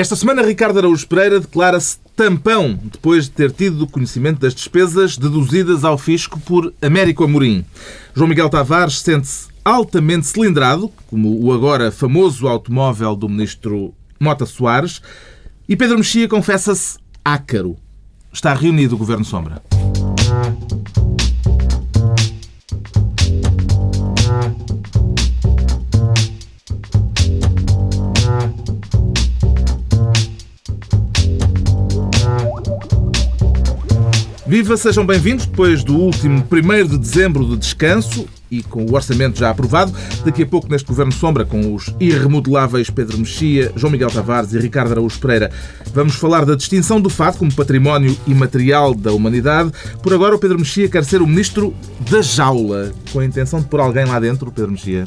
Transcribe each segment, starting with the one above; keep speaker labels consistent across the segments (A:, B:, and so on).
A: Esta semana, Ricardo Araújo Pereira declara-se tampão depois de ter tido conhecimento das despesas deduzidas ao fisco por Américo Amorim. João Miguel Tavares sente-se altamente cilindrado, como o agora famoso automóvel do ministro Mota Soares, e Pedro Mexia confessa-se ácaro. Está reunido o Governo Sombra. Viva, sejam bem-vindos depois do último 1 de dezembro de descanso e com o orçamento já aprovado. Daqui a pouco, neste Governo Sombra, com os irremodeláveis Pedro Mexia, João Miguel Tavares e Ricardo Araújo Pereira, vamos falar da distinção do fado como património imaterial da humanidade. Por agora, o Pedro Mexia quer ser o ministro da jaula, com a intenção de pôr alguém lá dentro, Pedro Mexia.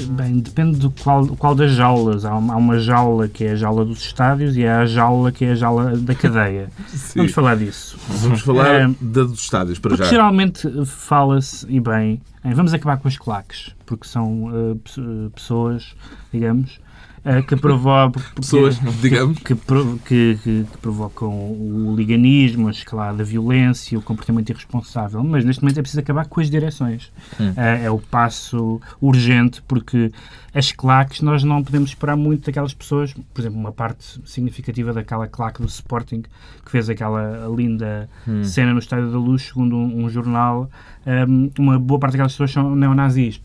B: Bem, depende do qual, qual das jaulas. Há uma, há uma, jaula que é a jaula dos estádios e há a jaula que é a jaula da cadeia. Vamos falar disso.
A: Vamos falar é, da dos estádios, para já.
B: Geralmente fala-se, e bem, em, vamos acabar com as claques, porque são uh, pessoas, digamos, que provocam
A: pessoas, digamos,
B: que, que, que, que, provocam o liganismo, a escalada da violência, o comportamento irresponsável. Mas neste momento é preciso acabar com as direções. Hum. Uh, é o passo urgente, porque as claques nós não podemos esperar muito daquelas pessoas. Por exemplo, uma parte significativa daquela claque do Sporting que fez aquela linda hum. cena no Estádio da Luz, segundo um, um jornal. Um, uma boa parte daquelas pessoas são neonazis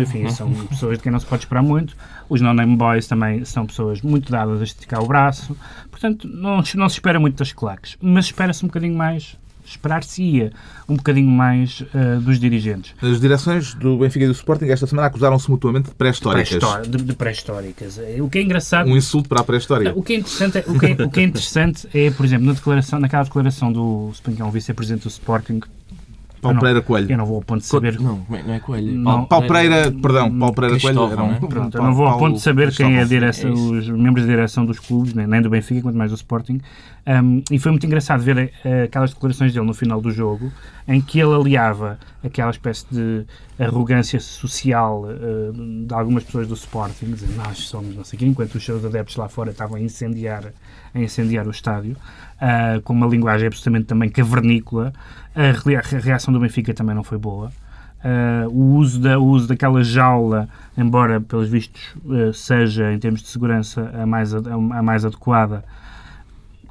B: enfim, são pessoas de quem não se pode esperar muito. Os non-name boys também são pessoas muito dadas a esticar o braço. Portanto, não, não se espera muito das claques, mas espera-se um bocadinho mais esperar-se-ia um bocadinho mais uh, dos dirigentes.
A: As direções do Benfica e do Sporting esta semana acusaram-se mutuamente de pré-históricas.
B: De, de pré-históricas. O que é engraçado...
A: Um insulto para a pré-história.
B: O que é interessante é, o que é, o que é, interessante é por exemplo, na declaração, naquela declaração do Spengão, vice-presidente do Sporting,
A: Paulo Pereira Coelho.
B: Eu não vou ao ponto de saber.
C: Não, não é Coelho.
A: Não, Paulo Pereira, perdão, Paulo Pereira Coelho.
B: Era um... Pronto, eu não vou ao ponto de saber quem é a direção, é os membros da direção dos clubes, nem do Benfica, quanto mais do Sporting. Um, e foi muito engraçado ver uh, aquelas declarações dele no final do jogo, em que ele aliava aquela espécie de arrogância social uh, de algumas pessoas do Sporting, dizendo nós somos não sei quem, enquanto os seus adeptos lá fora estavam a incendiar, a incendiar o estádio, uh, com uma linguagem absolutamente também cavernícola. A reação do Benfica também não foi boa. Uh, o, uso da, o uso daquela jaula, embora pelos vistos uh, seja em termos de segurança a mais, a, a mais adequada,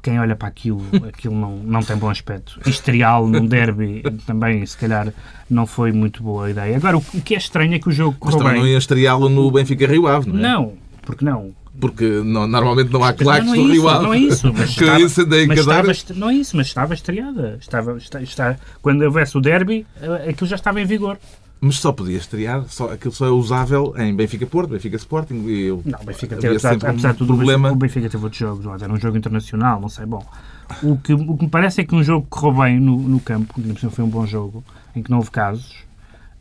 B: quem olha para aquilo, aquilo não, não tem bom aspecto. Historial num derby também, se calhar, não foi muito boa a ideia. Agora, o, o que é estranho é que o jogo
A: correu Mas também não ia estreá-lo no Benfica Rio Ave, não é?
B: Não, porque não?
A: Porque não, normalmente não há claques
B: no
A: Rio Ave.
B: Não é isso, mas estava, mas estava, não é isso, mas estava estreada. Estava, está, está, quando houvesse o derby, eh, aquilo já estava em vigor.
A: Mas só podia estrear, só, aquilo só é usável em Benfica Porto, Benfica Sporting. E eu,
B: não, Benfica teve, apesar, apesar de tudo, problema... o Benfica teve outros jogos, era um jogo internacional, não sei. Bom, o que, o que me parece é que um jogo correu bem no, no campo, que foi um bom jogo, em que não houve casos.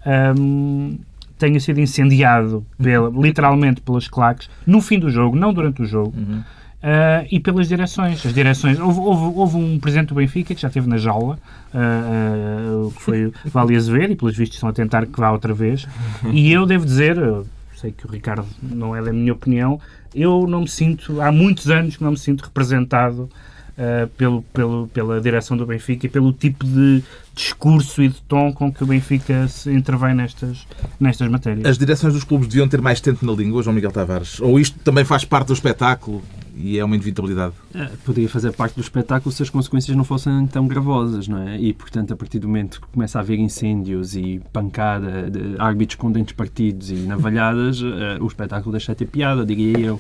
B: Um, tenha sido incendiado pela, literalmente pelas claques no fim do jogo, não durante o jogo. Uhum. Uh, e pelas direções. As direções houve, houve, houve, um presidente do Benfica que já esteve na jaula, uh, uh, que foi o Vale Azevedo, e pelos vistos estão a tentar que vá outra vez. E eu devo dizer, eu sei que o Ricardo não é da minha opinião, eu não me sinto, há muitos anos que não me sinto representado uh, pelo, pelo, pela direção do Benfica e pelo tipo de discurso e de tom com que o Benfica se intervém nestas, nestas matérias.
A: As direções dos clubes deviam ter mais tempo na língua, João Miguel Tavares? Ou isto também faz parte do espetáculo e é uma inevitabilidade?
C: É, poderia fazer parte do espetáculo se as consequências não fossem tão gravosas, não é? E, portanto, a partir do momento que começa a haver incêndios e pancada de árbitros com dentes partidos e navalhadas, uh, o espetáculo deixa de ter piada, diria eu.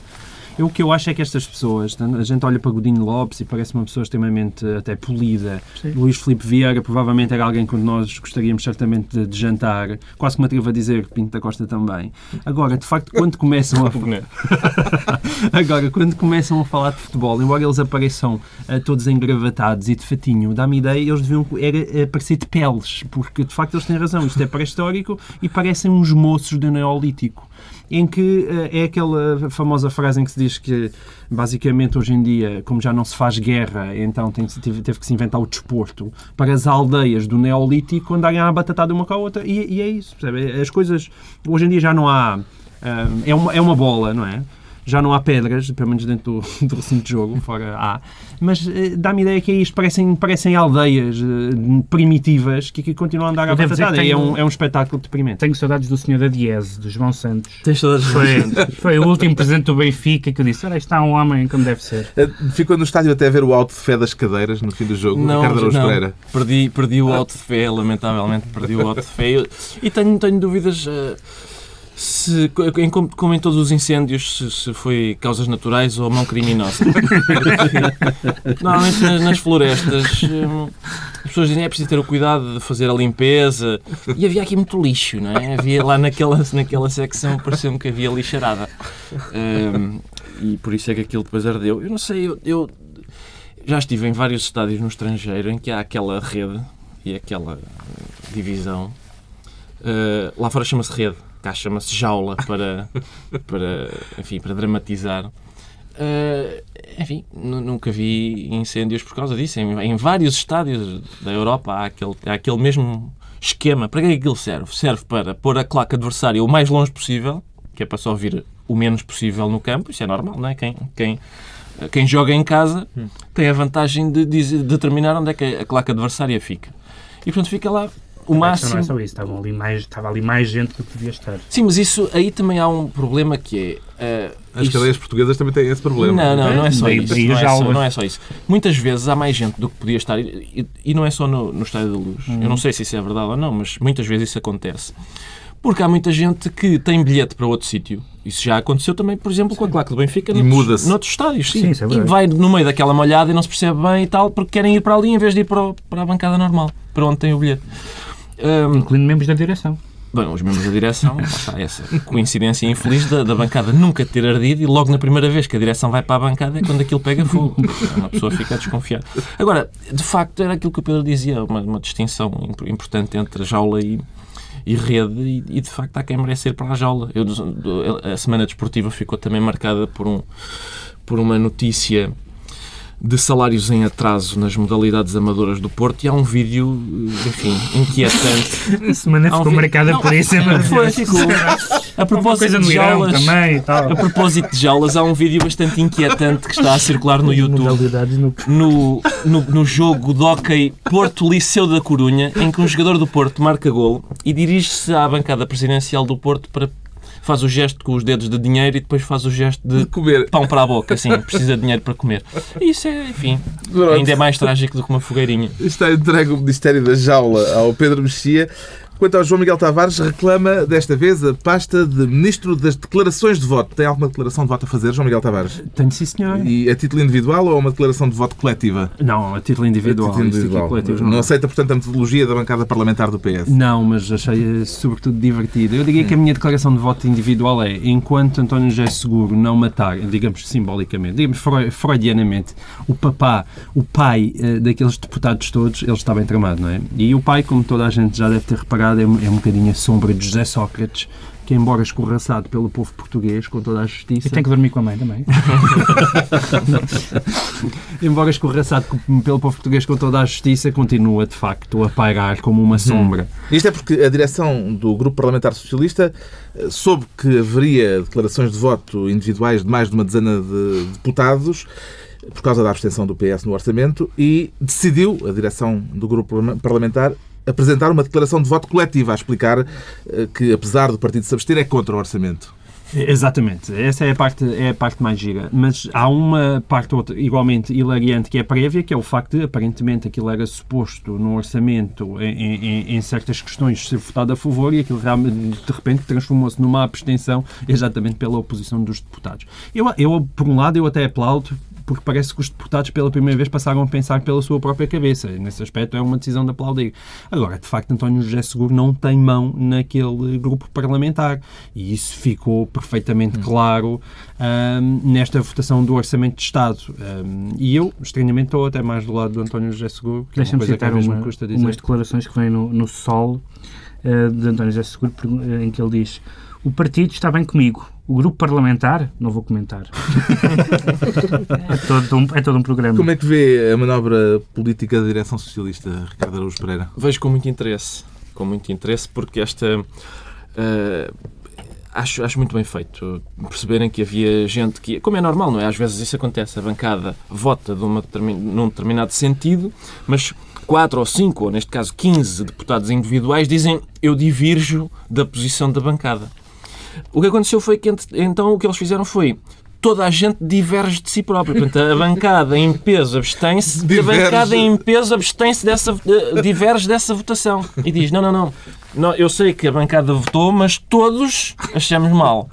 C: Eu, o que eu acho é que estas pessoas, a gente olha para Godinho Lopes e parece uma pessoa extremamente até polida. Sim. Luís Filipe Vieira provavelmente era alguém que nós gostaríamos certamente de, de, jantar. Quase que me atrevo a dizer que Pinto da Costa também. Agora, de facto, quando começam a... Agora, quando começam a falar de futebol, embora eles apareçam uh, todos engravatados e de fatinho, dá-me ideia, eles deviam era, uh, parecer de peles, porque de facto eles têm razão. Isto é pré-histórico e parecem uns moços do Neolítico em que uh, é aquela famosa frase em que se diz que, basicamente, hoje em dia, como já não se faz guerra, então tem, teve, teve que se inventar o desporto para as aldeias do Neolítico andarem a batatada uma com a outra. E, e é isso, percebe? As coisas, hoje em dia já não há. Uh, é, uma, é uma bola, não é? Já não há pedras, pelo menos dentro do, do recinto de jogo, fora há. Mas eh, dá-me ideia que é isto, parecem, parecem aldeias eh, primitivas que, que continuam a andar à batatada. Tenho... É, um, é um espetáculo deprimente.
B: Tenho saudades do Senhor da Diese, do João Santos.
C: Tens saudades
B: foi, foi o último presente do Benfica que eu disse, olha, está um homem como deve ser.
A: Eh, ficou no estádio até a ver o alto de fé das cadeiras no fim do jogo,
D: não,
A: Ricardo Pereira.
D: Perdi, perdi o alto de fé, lamentavelmente perdi o alto de fé. E tenho, tenho dúvidas... Uh se, como em todos os incêndios, se, se foi causas naturais ou mão criminosa. Normalmente nas florestas hum, as pessoas dizem é preciso ter o cuidado de fazer a limpeza e havia aqui muito lixo, não é? Havia lá naquela, naquela secção, pareceu-me que havia lixarada. Um, e por isso é que aquilo depois ardeu. Eu não sei, eu, eu já estive em vários estádios no estrangeiro em que há aquela rede e aquela divisão. Uh, lá fora chama-se rede cá chama-se jaula para, para, enfim, para dramatizar. Uh, enfim, nunca vi incêndios por causa disso. Em, em, vários estádios da Europa há aquele, há aquele mesmo esquema. Para que é que aquilo serve? Serve para pôr a claque adversária o mais longe possível, que é para só vir o menos possível no campo. Isso é normal, não é? Quem, quem, quem joga em casa tem a vantagem de, de determinar onde é que a claque adversária fica. E portanto fica lá o máximo.
B: Não é só isso, estava ali, mais, estava ali mais gente do que devia estar.
D: Sim, mas isso aí também há um problema que
A: é. Uh, As isso... cadeias portuguesas também têm esse problema.
D: Não, não, não é só isso. Não é só, não é só isso. Muitas vezes há mais gente do que podia estar, e, e não é só no, no Estádio da Luz. Hum. Eu não sei se isso é verdade ou não, mas muitas vezes isso acontece. Porque há muita gente que tem bilhete para outro sítio. Isso já aconteceu também, por exemplo, com a claque do Benfica
A: e noutros,
D: noutros estádios. Sim. sim é e vai no meio daquela molhada e não se percebe bem e tal, porque querem ir para ali em vez de ir para, para a bancada normal, para onde tem o bilhete.
B: Um, Incluindo membros da direção.
D: Bem, os membros da direção, está essa coincidência infeliz da, da, bancada nunca ter ardido e logo na primeira vez que a direção vai para a bancada é quando aquilo pega fogo. Uma pessoa fica desconfiada. Agora, de facto, era aquilo que o Pedro dizia, uma, uma distinção importante entre jaula e, e rede, e, e, de facto há quem merecer para a jaula. Eu, a semana desportiva ficou também marcada por, um, por uma notícia de salários em atraso nas modalidades amadoras do Porto e há um vídeo, enfim, inquietante.
B: A semana ficou um marcada por isso, é
D: foi, ficou. A propósito de jaulas, também, a propósito de jaulas, há um vídeo bastante inquietante que está a circular no YouTube no, no, no jogo de hockey Porto Liceu da Corunha, em que um jogador do Porto marca gol e dirige-se à bancada presidencial do Porto para faz o gesto com os dedos de dinheiro e depois faz o gesto de, de comer. pão para a boca, assim, precisa de dinheiro para comer. E isso é, enfim, ainda é mais trágico do que uma fogueirinha.
A: Está entregue o Ministério da Jaula ao Pedro Mexia. Quanto ao João Miguel Tavares, reclama desta vez a pasta de Ministro das Declarações de Voto. Tem alguma declaração de voto a fazer, João Miguel Tavares?
C: Tenho sim, senhor.
A: E a título individual ou uma declaração de voto coletiva?
C: Não, a título individual. A título individual.
A: Coletivo, não. não aceita, portanto, a metodologia da bancada parlamentar do PS?
C: Não, mas achei sobretudo divertido. Eu diria que a minha declaração de voto individual é enquanto António José Seguro não matar, digamos simbolicamente, digamos freudianamente, o papá, o pai uh, daqueles deputados todos, ele está bem tramado, não é? E o pai, como toda a gente já deve ter reparado, é, é um bocadinho a sombra de José Sócrates, que embora escorraçado pelo povo português, com toda a justiça...
B: E tem que dormir com a mãe também.
C: embora escorraçado pelo povo português com toda a justiça, continua, de facto, a pairar como uma sombra.
A: Hum. Isto é porque a direção do Grupo Parlamentar Socialista eh, soube que haveria declarações de voto individuais de mais de uma dezena de deputados por causa da abstenção do PS no orçamento e decidiu, a direção do grupo parlamentar, apresentar uma declaração de voto coletiva a explicar eh, que, apesar do partido se abster, é contra o orçamento.
C: Exatamente, essa é a parte, é a parte mais gira. Mas há uma parte outra, igualmente hilariante que é prévia, que é o facto de aparentemente aquilo era suposto no orçamento em, em, em certas questões ser votado a favor e aquilo de repente transformou-se numa abstenção exatamente pela oposição dos deputados. Eu, eu, por um lado, eu até aplaudo porque parece que os deputados pela primeira vez passaram a pensar pela sua própria cabeça. Nesse aspecto é uma decisão de aplaudir. Agora, de facto, António José Seguro não tem mão naquele grupo parlamentar e isso ficou perfeitamente hum. claro um, nesta votação do Orçamento de Estado. Um, e eu, estranhamente, estou até mais do lado do António José Seguro,
B: que Deixa-me é uma uma, umas declarações que vêm no, no Sol uh, de António José Seguro, em que ele diz o partido está bem comigo. O grupo parlamentar, não vou comentar. é, todo um, é todo um programa.
A: Como é que vê a manobra política da direção socialista, Ricardo Araújo Pereira?
D: Vejo com muito interesse. Com muito interesse, porque esta. Uh, acho, acho muito bem feito. Perceberem que havia gente que, como é normal, não é? Às vezes isso acontece, a bancada vota de uma, num determinado sentido, mas quatro ou cinco, ou neste caso 15 deputados individuais dizem eu divirjo da posição da bancada. O que aconteceu foi que então o que eles fizeram foi toda a gente diverge de si própria. Portanto, a bancada em peso abstém-se a bancada em peso abstém-se dessa, diverge dessa votação. E diz, não, não, não, não, eu sei que a bancada votou, mas todos achamos mal.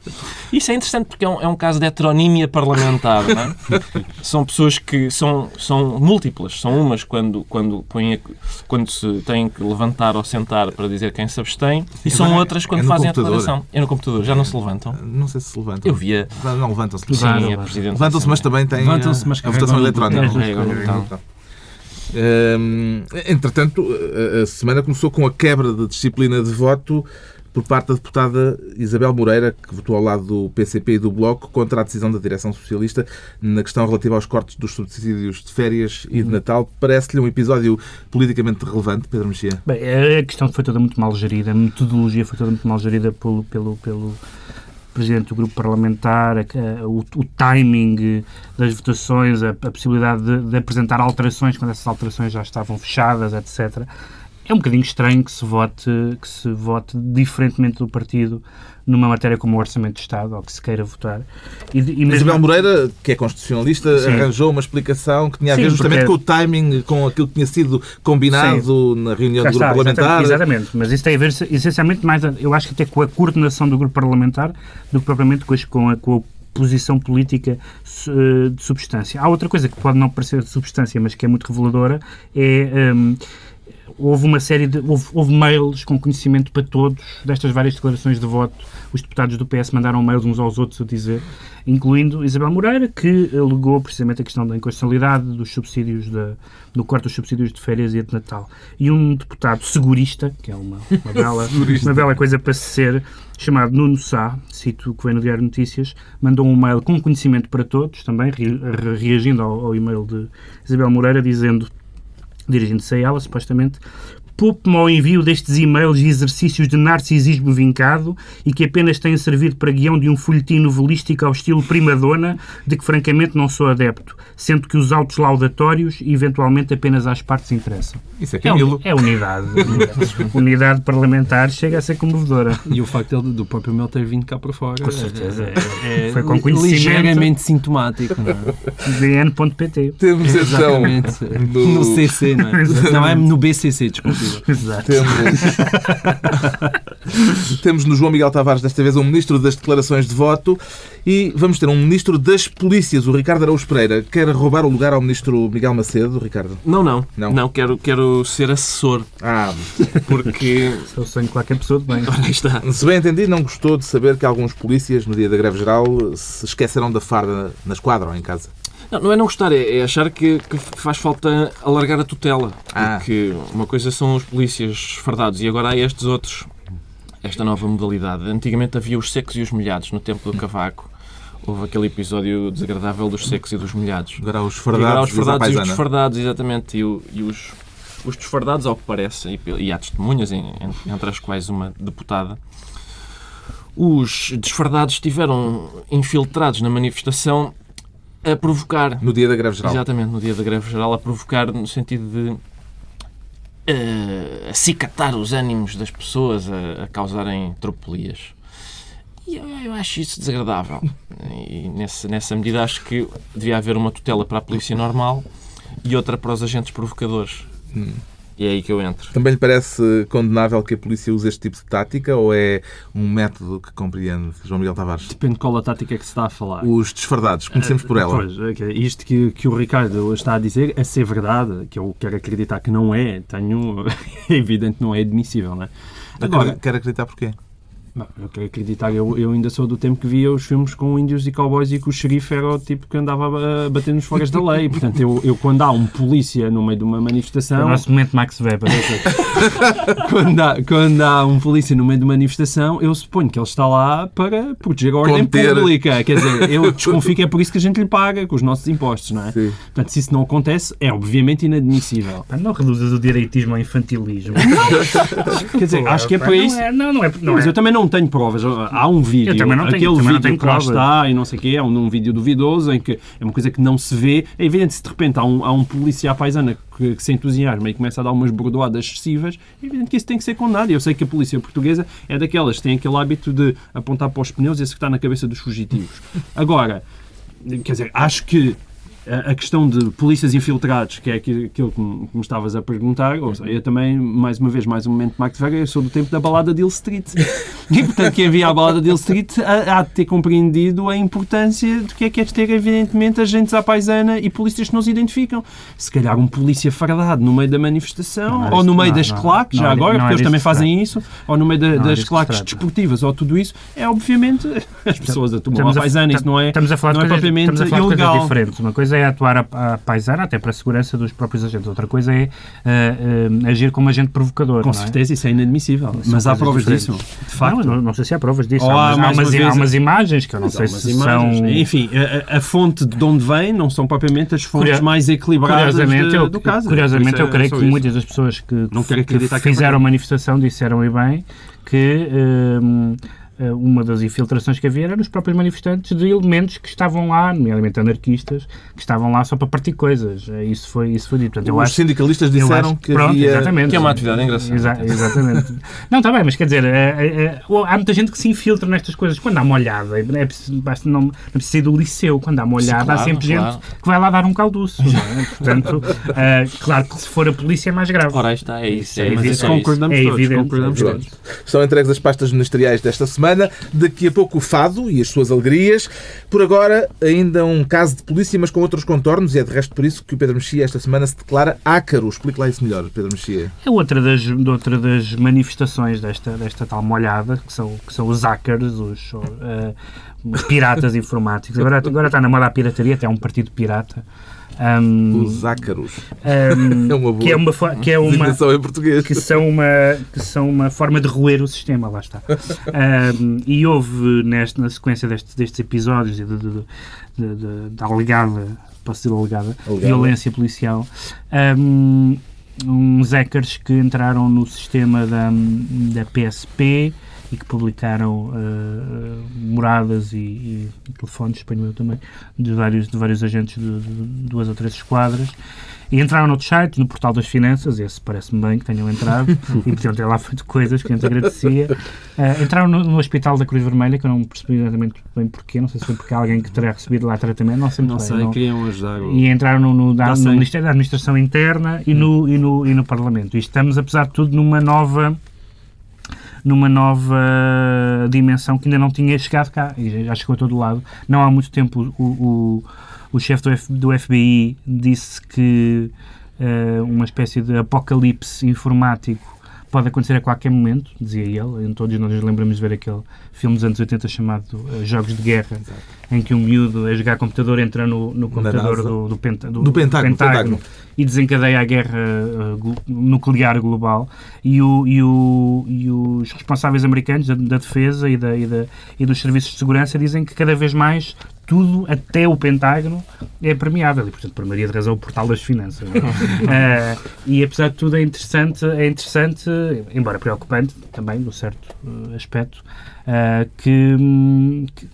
D: Isso é interessante porque é um, é um caso de heteronímia parlamentar. É? São pessoas que são, são múltiplas. São umas quando, quando, põem quando se têm que levantar ou sentar para dizer quem se abstém e são outras quando é fazem a declaração. É no computador. Já não se levantam?
A: Não sei se se levantam.
D: Eu via.
A: Não, não levantam-se.
D: Sim, é Presidente.
A: Levantam-se, mas também têm a, a votação eletrónica. Um, entretanto, a semana começou com a quebra de disciplina de voto por parte da deputada Isabel Moreira, que votou ao lado do PCP e do Bloco contra a decisão da direção socialista na questão relativa aos cortes dos subsídios de férias e de Natal. Parece-lhe um episódio politicamente relevante, Pedro Mexia?
B: Bem, a questão foi toda muito mal gerida, a metodologia foi toda muito mal gerida pelo, pelo, pelo presidente do grupo parlamentar, a, a, o, o, timing das votações, a, a possibilidade de, de, apresentar alterações quando essas alterações já estavam fechadas, etc. É um bocadinho estranho que se vote, que se vote diferentemente do partido numa matéria como o Orçamento de Estado, ou que se queira votar.
A: E, e mesmo... Isabel Moreira, que é constitucionalista, Sim. arranjou uma explicação que tinha a ver Sim, justamente porque... com o timing, com aquilo que tinha sido combinado Sim. na reunião do está, grupo parlamentar.
B: Exatamente, exatamente, mas isso tem a ver essencialmente mais, eu acho que até com a coordenação do grupo parlamentar do que propriamente com a, com a posição política eh, de substância. Há outra coisa que pode não parecer de substância, mas que é muito reveladora, é... Um, houve uma série de. Houve, houve, mails com conhecimento para todos destas várias declarações de voto. Os deputados do PS mandaram mails uns aos outros a dizer, incluindo Isabel Moreira, que alegou precisamente a questão da inconstitucionalidade dos subsídios, do corte dos subsídios de férias e de Natal. E um deputado segurista, que é uma, uma, bela, uma bela coisa para se ser, chamado Nuno Sá, cito que vem no Diário Notícias, mandou um mail com conhecimento para todos, também reagindo ao, ao e-mail de Isabel Moreira, dizendo dirigindo-se a ela, supostamente, poupe-me ao envio destes e-mails e exercícios de narcisismo vincado e que apenas têm servido para guião de um folhetim novelístico ao estilo prima-dona, de que francamente não sou adepto, sendo que os autos laudatórios eventualmente apenas às partes interessam.
A: Isso é Camilo.
B: É, é unidade. unidade parlamentar chega a ser comovedora.
C: E o facto do próprio Mel ter vindo cá para fora.
B: Com certeza. É, é, Foi com conhecimento.
C: Ligeiramente sintomático. Não
B: é? DN.pt.
A: Temos então.
C: No... no CC, não é? Não é no BCC, desculpe.
B: Exato.
A: Temos... Temos no João Miguel Tavares, desta vez, um ministro das declarações de voto e vamos ter um ministro das polícias, o Ricardo Araújo Pereira. Quer roubar o lugar ao ministro Miguel Macedo, Ricardo?
D: Não, não. Não, não quero, quero ser assessor.
A: Ah,
D: porque.
B: Eu sonho qualquer pessoa de bem.
D: Está.
A: Se bem entendi, não gostou de saber que alguns polícias, no dia da greve geral, se esqueceram da farda na esquadra ou em casa.
D: Não, não é não gostar, é, é achar que, que, faz falta alargar a tutela. Ah. Porque uma coisa são os polícias fardados e agora há estes outros. Esta nova modalidade. Antigamente havia os secos e os molhados no tempo do cavaco. Houve aquele episódio desagradável dos secos e dos molhados.
A: Agora os fardados, agora os fardados
D: e os desfardados, exatamente. E, o, e os, os desfardados, ao que parece, e, e há testemunhas, entre as quais uma deputada, os desfardados estiveram infiltrados na manifestação a provocar.
A: No dia da greve geral.
D: Exatamente, no dia da greve geral, a provocar no sentido de uh, acicatar os ânimos das pessoas, a, a causarem tropelias. E eu, eu, acho isso desagradável. E nessa, nessa medida acho que devia haver uma tutela para a polícia normal e outra para os agentes provocadores. Hum. E é aí que eu entro.
A: Também lhe parece condenável que a polícia use este tipo de tática ou é um método que compreende João Miguel Tavares?
C: Depende de qual a tática é que se está a falar.
A: Os desfardados, conhecemos por ela.
C: Pois, isto que, que o Ricardo está a dizer é ser verdade, que eu quero acreditar que não é, tenho, é evidente não é admissível, não é?
A: Agora, quero acreditar porquê?
C: Não, eu quero acreditar, eu, eu ainda sou do tempo que via os filmes com índios e cowboys e que o xerife era o tipo que andava a bater nos fogas da lei. Portanto, eu, eu quando há um polícia no meio de uma manifestação. É
B: o nosso momento Max Weber.
C: quando, há, quando há um polícia no meio de uma manifestação, eu suponho que ele está lá para proteger a ordem Conter. pública. Quer dizer, eu desconfio que é por isso que a gente lhe paga, com os nossos impostos, não é? Sim. Portanto, se isso não acontece, é obviamente inadmissível.
B: Não reduzas o direitismo ao infantilismo.
C: Quer dizer, acho que é por isso.
B: Não, é, não, não é, não
C: Mas
B: é.
C: eu também não não tenho provas. Há um vídeo,
B: também não tenho,
C: aquele
B: vídeo
C: que lá está e não sei o quê, é um, um vídeo duvidoso em que é uma coisa que não se vê. É evidente se de repente há um, há um polícia paisana que, que, se entusiasma e começa a dar umas bordoadas excessivas, é evidente que isso tem que ser condenado. Eu sei que a polícia portuguesa é daquelas que tem aquele hábito de apontar para os pneus e está na cabeça dos fugitivos. Agora, quer dizer, acho que a questão de polícias infiltrados, que é aquilo que me, estavas a perguntar, ou seja, eu também, mais uma vez, mais um momento de Max Weber, eu sou do tempo da balada de Hill Street. E, portanto, quem havia a balada de Hill Street há de ter compreendido a importância do que é que é ter, evidentemente, agentes à paisana e polícias que não se identificam. Se calhar um polícia fardado no meio da manifestação, é ou no meio não, das não, claques, já agora, porque eles também fazem isso, ou no meio da, das claques desportivas, ou tudo isso, é obviamente as pessoas a tomar a paisana, isso não é,
B: estamos a falar
C: não
B: é
C: propriamente
B: estamos a falar
C: ilegal.
B: De diferentes. Uma coisa é atuar a, a paisana, até para a segurança dos próprios agentes. Outra coisa é uh, uh, agir como agente provocador.
C: Com
B: é?
C: certeza, isso é inadmissível. mas há provas diferentes. disso, de facto.
B: Não, não, sei se há provas disso. Ou há, há, umas, há umas imagens que eu não sei se imagens. são...
C: Enfim, a, a, fonte de onde vem não são propriamente as fontes Curio... mais equilibradas curiosamente, de, eu, do caso.
B: Curiosamente, eu é creio que isso. muitas das pessoas que, que fizeram a manifestação disseram e bem que... Uh, eh, uma das infiltrações que havia era nos próprios manifestantes de elementos que estavam lá, nomeadamente anarquistas, que estavam lá só para partir coisas. Eh, isso foi, isso foi dito.
A: Portanto, Os acho, sindicalistas disseram acho, que
B: pronto,
A: havia...
B: Exatamente.
D: Que é uma atividade engraçada.
B: Exa exatamente. não, está bem, mas quer dizer, é, é, há muita gente que se infiltra nestas coisas. Quando há uma olhada, é preciso, basta não, não precisa ir do liceu, quando há uma olhada, claro, há sempre claro. gente que vai lá dar um calduço. É? Portanto, claro que se for a polícia é mais grave.
D: Ora, está, é isso. É, é,
C: mas concordamos
B: é
C: todos. Concordamos todos.
A: Estão entregues as pastas ministeriais desta semana. Daqui a pouco o fado e as suas alegrias. Por agora, ainda um caso de polícia, mas com outros contornos, e é de resto por isso que o Pedro Mexia esta semana se declara ácaro. Explique lá isso melhor, Pedro Mexia.
B: É outra das, outra das manifestações desta, desta tal molhada, que são, que são os hackers, os, uh, piratas informáticos. Agora, agora está na moda a pirataria, até é um partido pirata.
A: Um, Os ácaros.
B: Um, é uma boa que é uma, que é uma
A: em português.
B: Que são uma, que são uma forma de roer o sistema, lá está. Um, e houve, neste, na sequência destes, destes episódios de, de, de, da alegada, posso dizer alegada, alegada. violência policial, uns hackers que entraram no sistema da, da PSP e que publicaram uh, moradas e, e, telefones, espanhol também, de vários, de vários agentes de, de, duas ou três esquadras. E entraram noutros sites, no Portal das Finanças, esse parece-me bem que tenham entrado, e podiam ter lá feito coisas que a gente agradecia. Uh, entraram no, no, Hospital da Cruz Vermelha, que eu não percebi exatamente bem porquê, não sei se foi porque alguém que terá recebido lá tratamento, não sei
C: não bem. Sei, não queriam ajudar.
B: E entraram no, no, da, no Ministério da Administração Interna e no, e, no, e no Parlamento. E estamos, apesar de tudo, numa nova numa nova dimensão que ainda não tinha chegado cá e já chegou a todo lado. Não há muito tempo o, o, o chefe do, do FBI disse que uh, uma espécie de apocalipse informático pode acontecer a qualquer momento, dizia ele. Todos nós nos lembramos de ver aquele filme dos anos 80 chamado uh, Jogos de Guerra, Exato. em que um miúdo a jogar computador entra no, no computador do, do, penta, do,
A: do, Pentágono,
B: Pentágono, e desencadeia a guerra uh, nuclear global. E, o, e, o, e, os responsáveis americanos da, da defesa e, da, e, da, e dos serviços de segurança dizem que cada vez mais tudo, até o Pentágono, é permeável. E, portanto, por maioria de razão, o portal das finanças. uh, e, apesar de tudo, é interessante, é interessante embora preocupante também, no certo uh, aspecto, uh, que,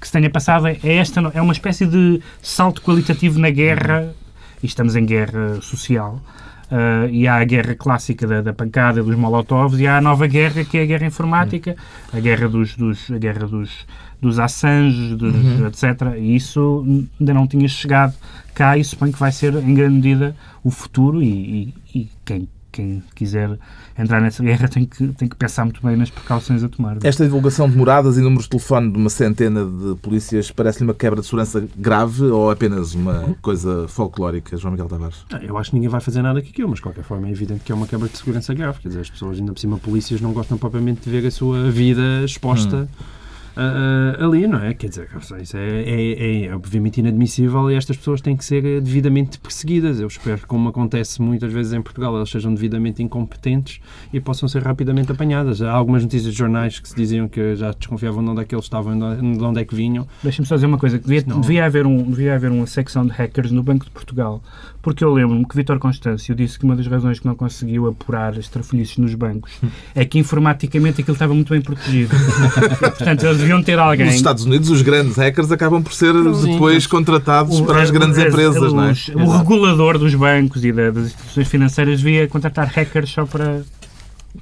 B: que, se tenha passado. É, esta, é uma espécie de salto qualitativo na guerra, e estamos em guerra social. Uh, e há a guerra clássica da, da, pancada dos molotovs e há a nova guerra que é a guerra informática, a guerra dos, dos a guerra dos, dos Assange, dos, uhum. etc. E isso ainda não tinha chegado cá e suponho que vai ser, em grande medida, o futuro e, e, e quem, quem quiser entrar nessa guerra tem que, tem que pensar muito bem nas precauções a tomar.
A: Esta divulgação de moradas e números de telefone de uma centena de polícias parece-lhe uma quebra de segurança grave ou apenas uma coisa folclórica, João Miguel Tavares?
C: Eu acho que ninguém vai fazer nada com aquilo, mas de qualquer forma é evidente que é uma quebra de segurança grave. Quer dizer, as pessoas, ainda por cima, polícias, não gostam propriamente de ver a sua vida exposta. Hum uh, ali, não é? Quer dizer, isso é, é, é, obviamente inadmissível e estas pessoas têm que ser devidamente perseguidas. Eu espero que, como acontece muitas vezes em Portugal, elas sejam devidamente incompetentes e possam ser rapidamente apanhadas. Há algumas notícias de jornais que se diziam que já desconfiavam de onde é que eles estavam, de onde é que vinham.
B: Deixa-me só dizer uma coisa, devia, devia, haver um, devia haver uma secção de hackers no Banco de Portugal, porque eu lembro-me que Vítor Constâncio disse que uma das razões que não conseguiu apurar as trafolhices nos bancos é que informaticamente aquilo estava muito bem protegido. Portanto, eles deviam ter alguém.
A: Nos Estados Unidos, os grandes hackers acabam por ser Sim. depois contratados o, para as grandes empresas, não é?
B: O regulador dos bancos e das instituições financeiras devia contratar hackers só para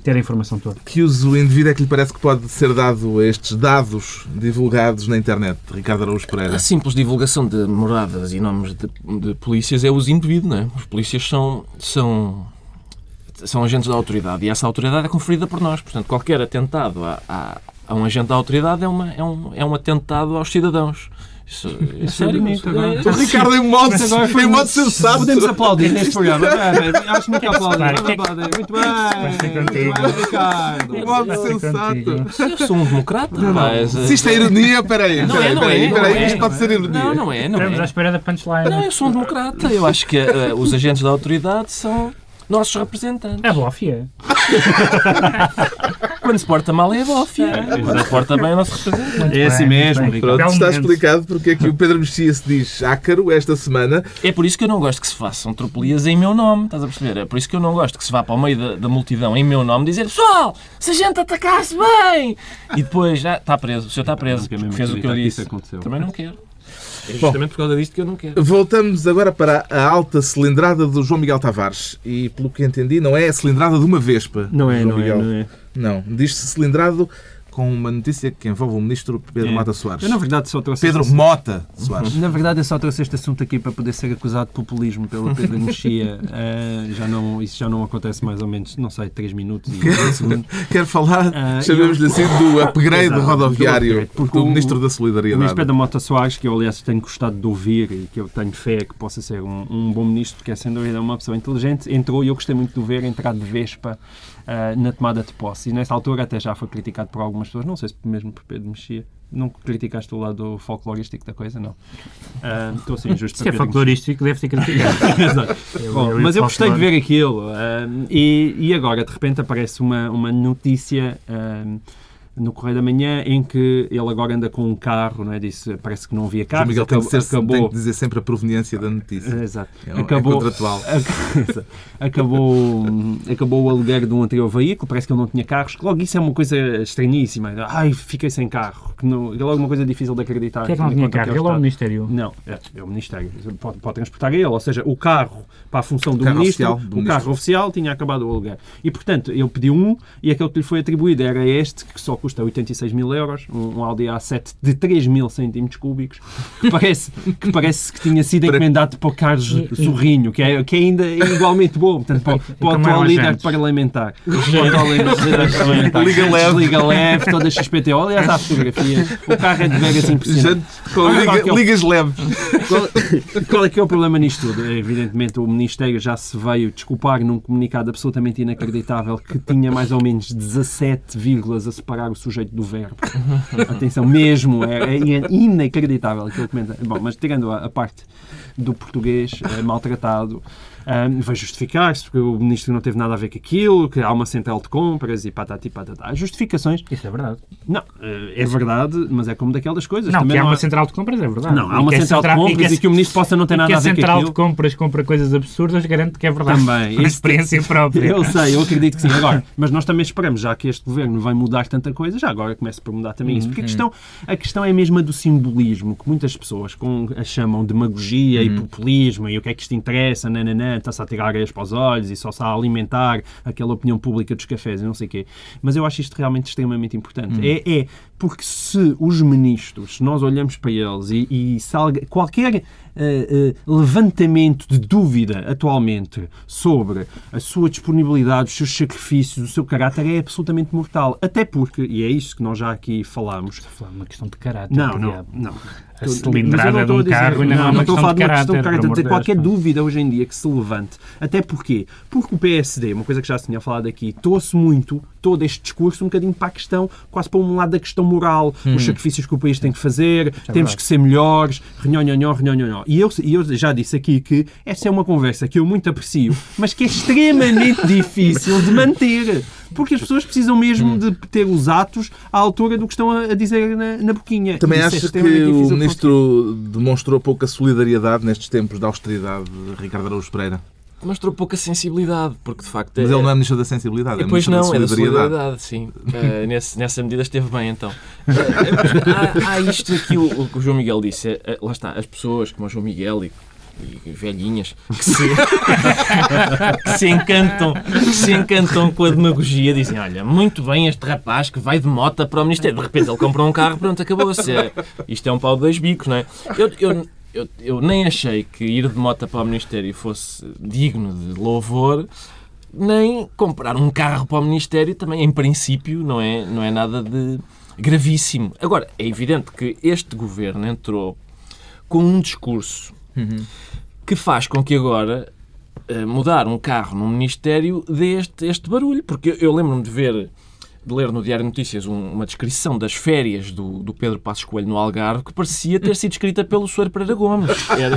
B: ter a informação toda.
A: Que uso indivíduo é que lhe parece que pode ser dado a estes dados divulgados na internet, Ricardo Araújo Pereira?
D: A simples divulgação de moradas e nomes de, de polícias é uso indevido, não é? Os polícias são, são, são agentes da autoridade e essa autoridade é conferida por nós. Portanto, qualquer atentado a, a, a um agente da autoridade é, uma, é, um, é um atentado aos cidadãos. Isso, isso é bonito. Agora.
A: O Ricardo, em modo, em modo sensato.
C: Podemos aplaudir neste programa. Acho muito que aplaudir. Muito bem. Muito bem, Ricardo.
A: Em modo sensato.
D: Eu sou um democrata.
A: Mas, Se isto é ironia, peraí. Não é, não é. Peraí, isto pode ser ironia.
D: Não, não é.
B: Estamos à espera da punchline.
D: Não, eu sou um democrata. Eu acho que uh, os agentes da autoridade são nossos representantes.
B: É bófia.
D: Quando se porta mal é a bófia. É. Quando se porta bem é o nosso representante.
C: É assim mesmo,
A: Pronto, está explicado porque é que o Pedro Mexia se diz ácaro esta semana.
D: É por isso que eu não gosto que se façam tropelias em meu nome, estás a perceber? É por isso que eu não gosto que se vá para o meio da, da multidão em meu nome dizer pessoal, se a gente atacasse bem! E depois, já está preso, o senhor está preso, porque fez o que eu disse. Também não quero. É justamente Bom, por causa disto que eu não quero.
A: Voltamos agora para a alta cilindrada do João Miguel Tavares. E, pelo que entendi, não é a cilindrada de uma Vespa.
C: Não é, não é, não é.
A: Não, diz-se cilindrado com uma notícia que envolve o ministro Pedro é. Mota Soares.
C: Eu, na verdade, só trouxe
A: Pedro este... Mota Soares.
C: Na verdade, eu só trouxe este assunto aqui para poder ser acusado de populismo pelo Pedro Mexia. Uh, já não, isso já não acontece mais ou menos, não sei, 3 minutos e
A: Quer, quer falar, uh, chamemos-lhe assim, do upgrade rodoviário do, do Ministro da Solidariedade.
C: O Ministro Pedro Mota Soares, que eu, aliás, tenho gostado de ouvir e que eu tenho fé que possa ser um, um bom ministro, porque é, sem dúvida, uma pessoa inteligente, entrou e eu gostei muito de o ver entrar de Vespa uh, na tomada de posse. E nessa altura até já foi criticado por algumas pessoas, não sei se mesmo por Pedro Mexia. Não criticaste o lado folclorístico da coisa, não? Uh, estou assim, justo
B: Se é folclorístico, deve ser criticado.
C: Exato. Bom, mas eu gostei de ver aquilo. Uh, e, e agora, de repente, aparece uma, uma notícia. No Correio da Manhã, em que ele agora anda com um carro, não é? Disse, parece que não havia carro.
A: Miguel acabou, tem, ser, acabou... tem que dizer sempre a proveniência da notícia.
C: Exato.
A: É, é acabou, é contratual.
C: acabou, acabou o aluguer de um anterior veículo, parece que ele não tinha carros. Logo, isso é uma coisa estranhíssima. Ai, fiquei sem carro. Que não, é logo uma coisa difícil de acreditar.
B: Quem é que não tinha carro? Ele ou o Ministério?
C: Não, é, é, o Ministério. Pode, pode transportar ele. Ou seja, o carro para a função do Ministro, oficial, do o ministro. carro oficial tinha acabado o aluguer. E, portanto, ele pediu um e aquele que lhe foi atribuído era este, que só custa 86 mil euros, um, um Audi A7 de 3 mil centímetros cúbicos, que parece que, parece que tinha sido encomendado para o Carlos Sorrinho, que é, que é ainda igualmente bom, portanto, para, para o atual líder parlamentar.
A: Liga leve.
C: Liga leve, toda XPTO. Aliás, há fotografia. O carro é de vegas impressionante.
A: Com liga, ligas leves.
C: Qual, qual é que é o problema nisto tudo? Evidentemente, o Ministério já se veio desculpar num comunicado absolutamente inacreditável que tinha mais ou menos 17 vírgulas a separar o sujeito do verbo. Atenção, mesmo, é, é inacreditável aquilo que comenta. Bom, mas tirando a, a parte do português é, maltratado, um, vai justificar-se, porque o ministro não teve nada a ver com aquilo, que há uma central de compras e patati patatá. Justificações.
B: Isso é verdade.
C: Não, eh, é verdade, mas é como daquelas coisas.
B: Não,
C: Também
B: que há
C: não
B: uma central de compras, é verdade.
C: Não, há uma central, central, de compras e que, e que, o ministro possa não ter nada a ver com aquilo.
B: que a central de compras compra coisas absurdas, garante que é verdade.
C: Também.
B: Por experiência própria.
C: Eu sei, eu acredito que sim. Agora, mas nós também esperamos, já que este governo vai mudar tanta coisa, já agora começa por mudar também isso. Porque a uhum. questão, a questão é a mesma do simbolismo, que muitas pessoas com, a chamam demagogia uhum. e populismo e o que é que isto interessa, nananã, está-se a tirar as para os olhos e só está a alimentar aquela opinião pública dos cafés e não sei o quê. Mas eu acho isto realmente extremamente importante. Hum. É, é, porque se os ministros, nós olhamos para eles e, e salga, qualquer uh, uh, levantamento de dúvida atualmente sobre a sua disponibilidade, os seus sacrifícios, o seu caráter é absolutamente mortal. Até porque, e é isso que nós já aqui falamos.
B: Uma questão de caráter.
C: Não, não, não.
B: A cilindrada de um carro ainda não é uma questão de caráter. Questão de
C: qualquer dúvida hoje em dia que se levante. Até porque, porque o PSD, uma coisa que já se tinha falado aqui, trouxe muito todo este discurso um bocadinho para a questão, quase para um lado da questão moral, hum. os sacrifícios que o país tem que fazer, é temos verdade. que ser melhores, renhonhonhó, renhonhonhó. E eu, e eu já disse aqui que essa é uma conversa que eu muito aprecio, mas que é extremamente difícil de manter. Porque as pessoas precisam mesmo hum. de ter os atos à altura do que estão a dizer na, na boquinha.
A: Também é acho que o Ministro demonstrou pouca solidariedade nestes tempos de austeridade, Ricardo Araújo Pereira?
D: Mostrou pouca sensibilidade, porque de facto.
A: Mas é... ele não é ministro da sensibilidade, é
D: pois
A: não,
D: da é da solidariedade, sim. uh, nesse, nessa medida esteve bem, então. Uh, há, há, isto aqui, o, o, que o João Miguel disse, uh, lá está, as pessoas como o João Miguel e, e velhinhas que se, que se encantam que se encantam com a demagogia dizem, olha, muito bem este rapaz que vai de moto para o Ministério, de repente ele comprou um carro, pronto, acabou-se. Isto é um pau de dois bicos, não é? Eu, eu, eu, eu nem achei que ir de moto para o Ministério fosse digno de louvor, nem comprar um carro para o Ministério também, em princípio, não é, não é nada de gravíssimo. Agora, é evidente que este governo entrou com um discurso uhum. que faz com que agora uh, mudar um carro no Ministério dê este, este barulho. Porque eu, eu lembro-me de ver de ler no Diário de Notícias um, uma descrição das férias do, do, Pedro Passos Coelho no Algarve que parecia ter sido escrita pelo Soeiro Pereira Gomes. Era,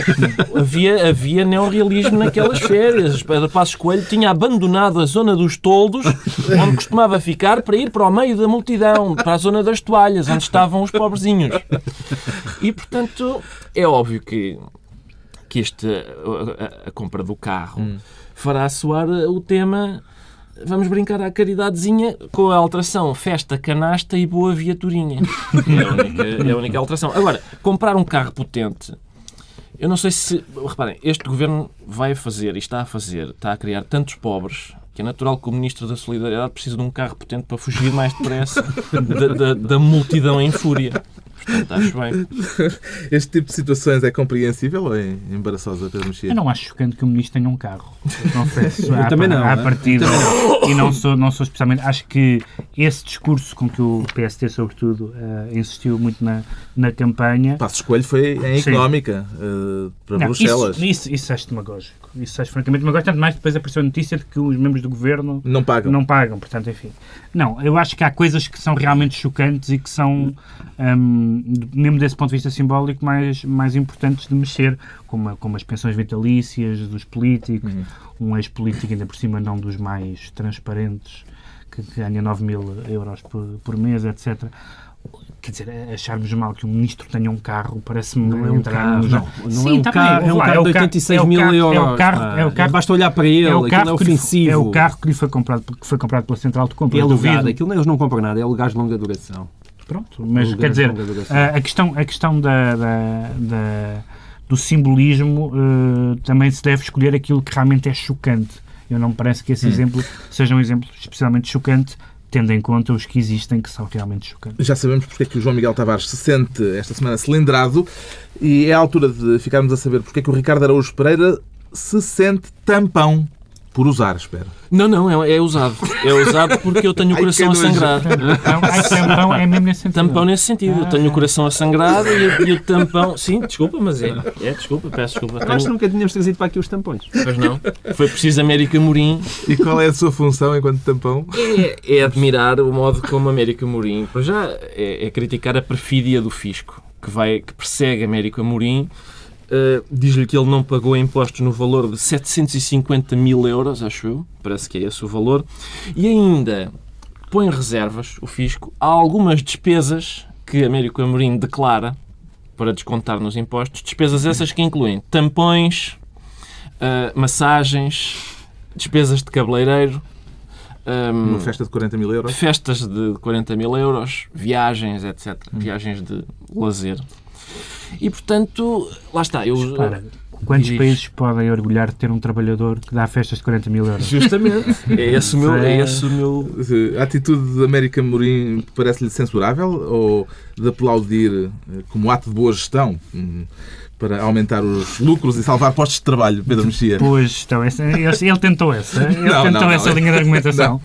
D: havia, havia neorrealismo naquelas férias. Pedro Passos Coelho tinha abandonado a zona dos toldos, onde costumava ficar, para ir para o meio da multidão, para a zona das toalhas, onde estavam os pobrezinhos. E, portanto, é óbvio que, que este, a, a compra do carro hum. fará soar o tema vamos brincar à caridadezinha com a alteração festa, canasta e boa viaturinha. É a única, é a única alteração. Agora, comprar um carro potente, eu não sei se. Reparem, este governo vai fazer e está a fazer, está a criar tantos pobres que é natural que o Ministro da Solidariedade precise de um carro potente para fugir mais depressa da, da, da multidão em fúria. Portanto, acho bem.
A: Este tipo de situações é compreensível ou é embaraçosa para mexer?
B: Eu não acho chocante que o ministro tenha um carro. Confesso.
C: Eu também não.
B: À é? partida. E não sou, não sou especialmente. Acho que esse discurso com que o PST, sobretudo, uh, insistiu muito na, na campanha.
A: Passo escolho foi em económica, uh, para não, Bruxelas.
B: Isso, isso, isso acho demagógico. Isso acho francamente demagógico. Tanto mais depois apareceu a notícia de que os membros do governo
A: não pagam.
B: Não pagam, portanto, enfim. Não, eu acho que há coisas que são realmente chocantes e que são. Um, mesmo desse ponto de vista simbólico, mais, mais importantes de mexer, como, como as pensões vitalícias dos políticos, uhum. um ex-político ainda por cima não dos mais transparentes, que, ganha 9 mil euros por, por mês, etc quer dizer, acharmos mal que um ministro tenha um carro parece-me
C: não é um carro, não, não Sim, é um carro, é um carro de 86 é mil euros. É o carro, é o carro, basta olhar para ele, é o carro é ofensivo.
B: é o carro que lhe foi comprado, que foi comprado pela Central de Compra.
C: É legado, aquilo eles não compram nada, é o gás de longa duração.
B: Pronto, mas quer dizer, a, a, questão, a questão da, da, da do simbolismo uh, também se deve escolher aquilo que realmente é chocante. Eu não me parece que esse hum. exemplo seja um exemplo especialmente chocante, tendo em conta os que existem que são realmente chocantes.
A: Já sabemos porque é que o João Miguel Tavares se sente esta semana cilindrado e é a altura de ficarmos a saber porque é que o Ricardo Araújo Pereira se sente tampão por usar, espero.
D: Não, não, é, é usado. É usado porque eu tenho o coração a sangrar.
B: tampão é mesmo nesse sentido.
D: Tampão nesse sentido. Eu tenho o coração a sangrar e, e, o tampão. Sim, desculpa, mas é. É, desculpa, peço desculpa.
C: Tenho... Acho que nunca tínhamos trazido para aqui os tampões.
D: Pois não. Foi preciso América Morim.
A: E qual é a sua função enquanto tampão?
D: É, é admirar o modo como América Morim. Pois já é, é criticar a perfídia do fisco que, vai, que persegue América Morim Uh, Diz-lhe que ele não pagou impostos no valor de 750 mil euros, acho eu, parece que é esse o valor, e ainda põe reservas, o fisco, a algumas despesas que Américo Amorim declara para descontar nos impostos, despesas essas que incluem tampões, uh, massagens, despesas de cabeleireiro,
A: um, ehm, Uma festa de 40 mil euros?
D: Festas de 40 mil euros, viagens, etc. Viagens de lazer. E, portanto, lá está. Eu,
B: Para, quantos diz... países podem orgulhar de ter um trabalhor que dá festas de 40 mil euros?
D: Justamente. É esse o meu... É esse o meu...
A: A atitude de América Morim parece-lhe censurável ou de aplaudir eh, como ato de boa gestão? Para aumentar os lucros e salvar postos de trabalho, Pedro Mexia?
B: Pois, então, ele, tentou essa. Ele não, tentou não, essa não. linha de argumentação.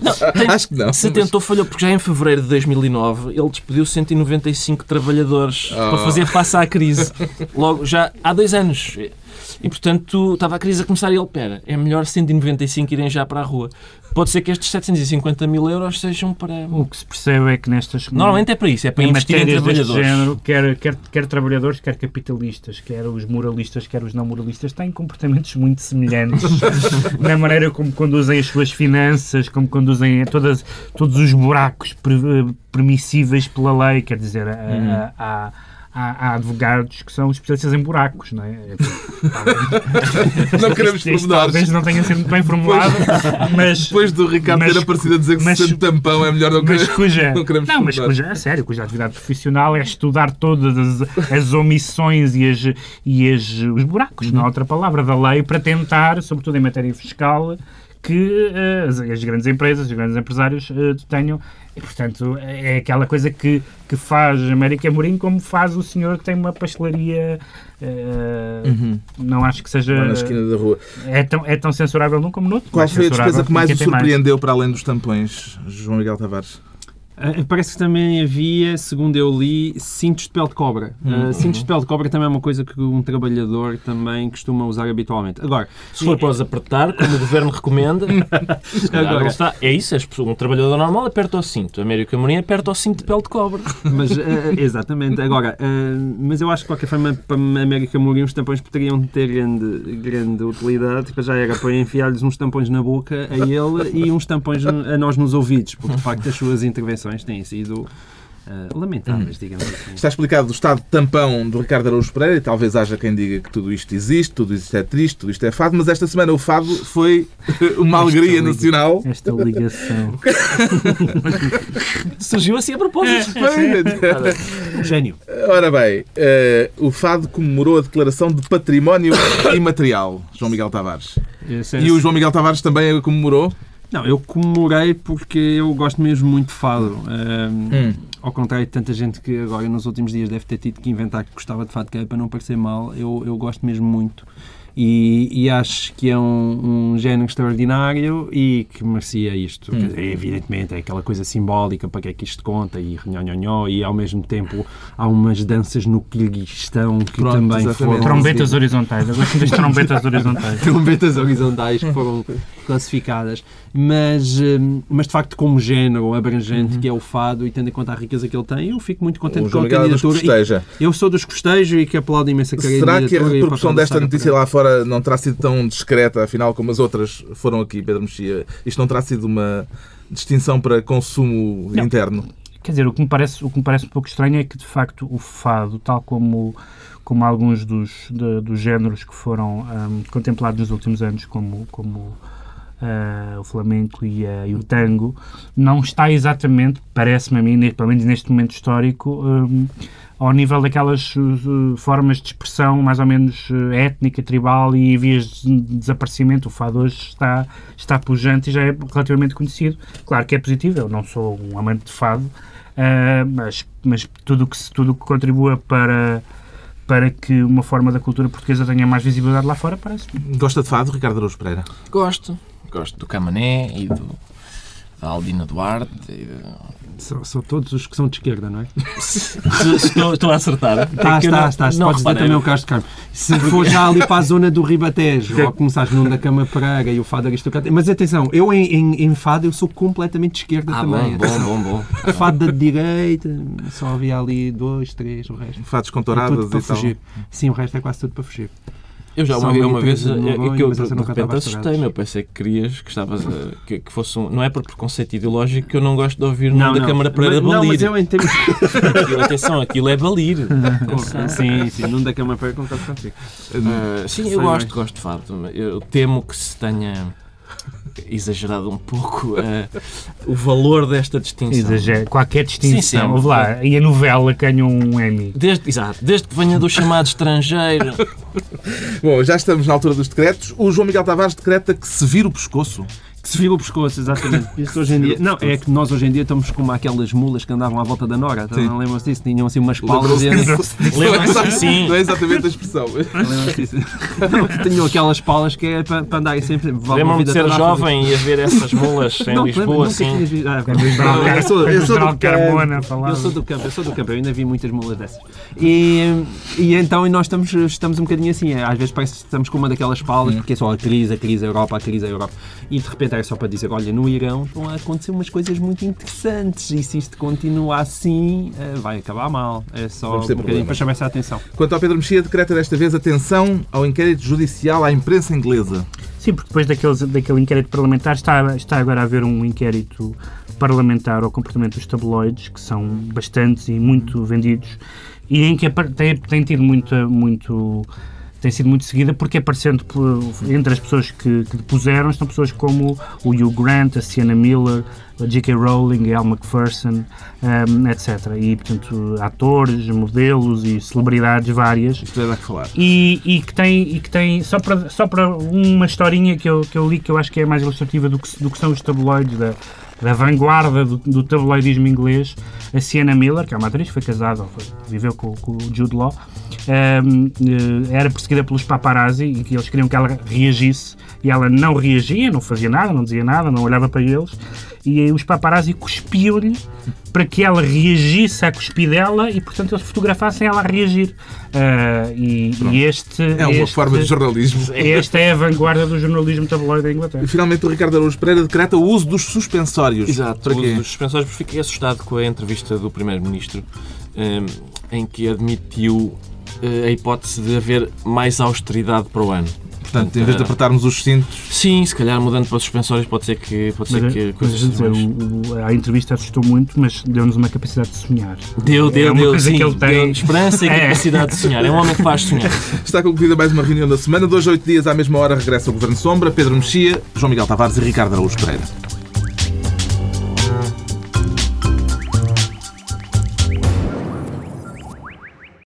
A: Acho que não.
D: Se tentou, falhou, porque já em fevereiro de 2009 ele despediu 195 trabalhadores oh. para fazer face à crise. Logo, já há dois anos. E, portanto, estava a crise a começar e ele, pera, é melhor 195 irem já para a rua. Pode ser que estes 750 mil euros sejam para...
B: O que se percebe é que nestas...
D: Normalmente é para isso, é para em investir em trabalhadores.
B: Género, quer, quer, quer trabalhadores, quer capitalistas, quer os moralistas, quer os não moralistas, têm comportamentos muito semelhantes na maneira como conduzem as suas finanças, como conduzem todas, todos os buracos permissíveis pela lei, quer dizer, hum. A, a há, há, advogados que são especialistas em buracos, não é?
A: não queremos
B: pormenores. Talvez não tenha sido muito bem formulado, mas...
A: Depois do Ricardo mas, ter aparecido a dizer que mas, se tampão é melhor não,
B: mas cuja,
A: não queremos
B: Não, mas cuja, é sério, cuja atividade profissional é estudar todas as, as omissões e, as, e as, os buracos, uhum. não há outra palavra, da lei, para tentar, sobretudo em matéria fiscal, que uh, as, as, grandes empresas, os grandes empresários uh, tenham. E, portanto, é aquela coisa que, que faz América Mourinho como faz o senhor que tem uma pastelaria. Uh, uhum. Não acho que seja.
A: na esquina da rua.
B: É tão, é tão censurável num como no outro.
A: Qual foi a despesa que mais o surpreendeu mais. para além dos tampões, João Miguel Tavares?
C: Uh, parece que também havia, segundo eu li, cintos de pele de cobra. Uh, uhum. Cintos de pele de cobra também é uma coisa que um trabalhador também costuma usar habitualmente. Agora,
D: se for para os apertar, como o governo recomenda, agora está, é isso. Um trabalhador normal aperta o cinto. A América Morim aperta o cinto de pele de cobra.
C: Mas, uh, exatamente. Agora, mas eu acho que de qualquer forma, para a América Morim, os tampões poderiam ter grande, grande utilidade. Tipo, já era para enfiar-lhes uns tampões na boca a ele e uns tampões a nós nos ouvidos, porque de facto as suas intervenções têm sido Uh, lamentáveis, hum. digamos assim.
A: Está explicado o estado tampão do Ricardo Araújo Pereira e talvez haja quem diga que tudo isto existe, tudo isto é triste, tudo isto é fado, mas esta semana o fado foi uma esta alegria liga, nacional.
B: Esta ligação.
D: Surgiu assim a propósito.
C: É, Gênio.
A: Ora bem, uh, o fado comemorou a declaração de património imaterial, João Miguel Tavares. É e o João Miguel Tavares também a comemorou?
C: Não, eu comemorei porque eu gosto mesmo muito de fado. Um, hum. Ao contrário de tanta gente que agora nos últimos dias deve ter tido que inventar que gostava de fado, que é para não parecer mal, eu, eu gosto mesmo muito. E, e, acho que é um, um, género extraordinário e que merecia isto. Hum. Dizer, evidentemente, é aquela coisa simbólica para que é que isto conta e nhonhonhó, e ao mesmo tempo há umas danças no Quilguistão que Pronto, também exatamente. foram.
B: Trombetas horizontais, eu gosto das trombetas horizontais.
C: trombetas horizontais que foram classificadas, mas, hum, mas de facto, como género abrangente uhum. que é o fado e tendo em conta a riqueza que ele tem, eu fico muito contente com a candidatura. Eu sou dos costejos e que aplaudo imensa
A: candidatura. Será que a repercussão desta notícia lá fora não terá sido tão discreta, afinal, como as outras foram aqui, Pedro Mexia? Isto não terá sido uma distinção para consumo não. interno?
B: Quer dizer, o que, me parece, o que me parece um pouco estranho é que, de facto, o fado, tal como como alguns dos, de, dos géneros que foram um, contemplados nos últimos anos, como, como uh, o flamenco e, uh, e, o tango, não está exatamente, parece-me a mim, pelo menos neste momento histórico, um, ao nível daquelas uh, formas de expressão mais ou menos étnica, tribal e vias de desaparecimento. O fado hoje está, está pujante e já é relativamente conhecido. Claro que é positivo, eu não sou um amante de fado, mas, mas tudo que, tudo que contribua para para que uma forma da cultura portuguesa tenha mais visibilidade lá fora, parece.
A: Gosta de fado, Ricardo Araújo Pereira?
D: Gosto gosto do Camané e do, da Aldina Duarte. E
C: são, são, todos os que são de esquerda, não é?
D: estou, estou, a acertar.
C: Está, está, está. Se podes dizer também o Castro Carmo. Se for já ali para a zona do Ribatejo, ou começares no da Cama Praga e o Fado Aristocrata. Mas atenção, eu em, em, em, Fado eu sou completamente de esquerda
D: ah,
C: também.
D: Bom, bom, bom.
C: Fado da direita, só havia ali dois, três, o resto.
A: Fados com touradas
C: é e fugir. Sim, o resto é quase tudo para fugir.
D: Eu já uma, uma vez, é, que eu de repente assustei-me, eu pensei que querias, que estavas, que, que fosse um, não é por preconceito ideológico que eu não gosto de ouvir não, da não. Câmara para balir. Não,
C: mas eu entendo.
D: aquilo, atenção, aquilo é balir.
C: sim, sim, não da Câmara para concordo contigo.
D: Uh, sim, eu gosto, gosto de fato. Eu temo que se tenha exagerado um pouco uh, o valor desta distinção.
B: Exagero. Qualquer distinção. Sim, sim. lá. E a novela ganhou um Emmy.
D: Desde, exato. Desde que venha do chamado estrangeiro.
A: Bom, já estamos na altura dos decretos. O João Miguel Tavares decreta que se vira o pescoço.
C: Que se vira o pescoço, exatamente. Isto hoje em dia. Não, é que nós hoje em dia estamos como aquelas mulas que andavam à volta da Nora. Sim. Não lembram-se disso? Tinham assim umas palas.
A: Lembram-se Sim. Não é exatamente a expressão. Lembram-se
C: disso? Tinham aquelas palas que é para, para andarem sempre.
D: Lembram-me de ser jovem e a ver essas mulas em não, Lisboa, sim. Ah,
C: eu sou, eu sou do Carmona Eu sou do campo, eu sou do campo. Eu ainda vi muitas mulas dessas. E, e então e nós estamos, estamos um bocadinho assim. Às vezes parece que estamos com uma daquelas palas, hum. porque é só a crise, a crise, a Europa, a crise, a Europa. E de repente é só para dizer: olha, no Irão estão a acontecer umas coisas muito interessantes e se isto continuar assim, eh, vai acabar mal. É só um bocadinho para chamar essa atenção.
A: Quanto ao Pedro Mexia, decreta desta vez atenção ao inquérito judicial à imprensa inglesa.
B: Sim, porque depois daqueles, daquele inquérito parlamentar está, está agora a haver um inquérito parlamentar ao comportamento dos tabloides, que são bastantes e muito vendidos, e em que tem, tem tido muita, muito tem sido muito seguida porque aparecendo entre as pessoas que, que depuseram estão pessoas como o Hugh Grant, a Sienna Miller, J.K. Rowling, a Al McPherson, um, etc. E, portanto, atores, modelos e celebridades várias.
A: Isto é que falar.
B: E, e, que tem, e que tem só para, só para uma historinha que eu, que eu li que eu acho que é mais ilustrativa do que, do que são os tabloides da, da vanguarda do, do tabloidismo inglês, a Sienna Miller, que é uma atriz, foi casada, foi, viveu com, com o Jude Law, um, eh, era perseguida pelos paparazzi e que eles queriam que ela reagisse e ela não reagia, não fazia nada, não dizia nada, não olhava para eles e os paparazzi cuspiam-lhe para que ela reagisse à cuspidela e, portanto, eles fotografassem ela a reagir. Uh, e, e, este...
A: É uma
B: este,
A: forma de jornalismo.
B: Esta é a vanguarda do jornalismo tabloide da Inglaterra.
A: E, finalmente, o Ricardo Araújo Pereira decreta o uso dos suspensórios.
D: Exato, para o uso dos suspensórios, porque fiquei assustado com a entrevista do Primeiro-Ministro, um, em que admitiu uh, a hipótese de haver mais austeridade para o ano.
A: Portanto, em vez de apertarmos os cintos.
D: Sim, se calhar mudando para suspensórios pode ser que, pode ser que coisas.
B: Dizer, o, a entrevista assustou muito, mas deu-nos uma capacidade de sonhar.
D: Deu, deu, é deu. Sim, que ele tem. esperança e é. capacidade de sonhar. É um homem que faz sonhar.
A: Está concluída mais uma reunião da semana. Dois, oito dias à mesma hora regressa o Governo Sombra, Pedro Mexia, João Miguel Tavares e Ricardo Araújo Pereira.